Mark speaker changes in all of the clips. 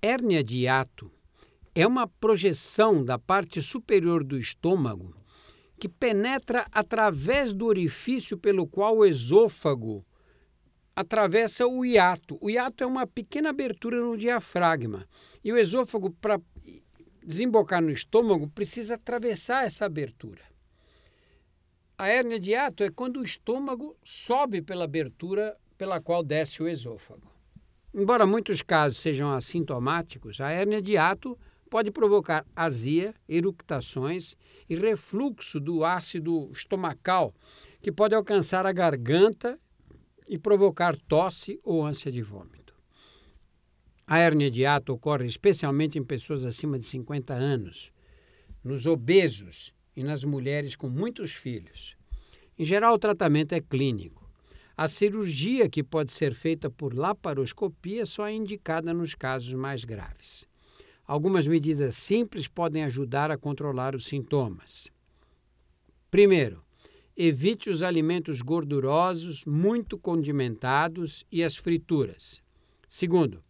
Speaker 1: Hérnia de hiato é uma projeção da parte superior do estômago que penetra através do orifício pelo qual o esôfago atravessa o hiato. O hiato é uma pequena abertura no diafragma e o esôfago, para desembocar no estômago, precisa atravessar essa abertura. A hérnia de hiato é quando o estômago sobe pela abertura pela qual desce o esôfago. Embora muitos casos sejam assintomáticos, a hérnia de hiato pode provocar azia, eructações e refluxo do ácido estomacal, que pode alcançar a garganta e provocar tosse ou ânsia de vômito. A hérnia de hiato ocorre especialmente em pessoas acima de 50 anos, nos obesos e nas mulheres com muitos filhos. Em geral, o tratamento é clínico. A cirurgia, que pode ser feita por laparoscopia, só é indicada nos casos mais graves. Algumas medidas simples podem ajudar a controlar os sintomas. Primeiro, evite os alimentos gordurosos, muito condimentados e as frituras. Segundo,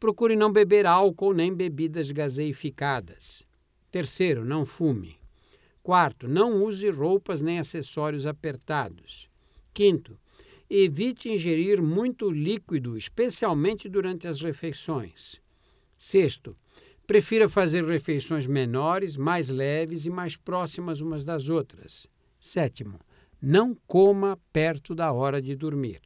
Speaker 1: procure não beber álcool nem bebidas gaseificadas. Terceiro, não fume. Quarto, não use roupas nem acessórios apertados. Quinto, Evite ingerir muito líquido, especialmente durante as refeições. Sexto, prefira fazer refeições menores, mais leves e mais próximas umas das outras. Sétimo, não coma perto da hora de dormir.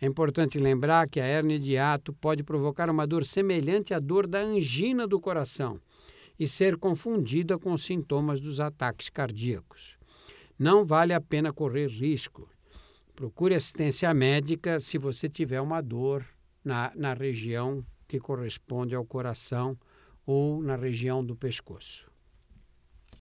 Speaker 1: É importante lembrar que a hernia de hiato pode provocar uma dor semelhante à dor da angina do coração e ser confundida com os sintomas dos ataques cardíacos. Não vale a pena correr risco. Procure assistência médica se você tiver uma dor na, na região que corresponde ao coração ou na região do pescoço.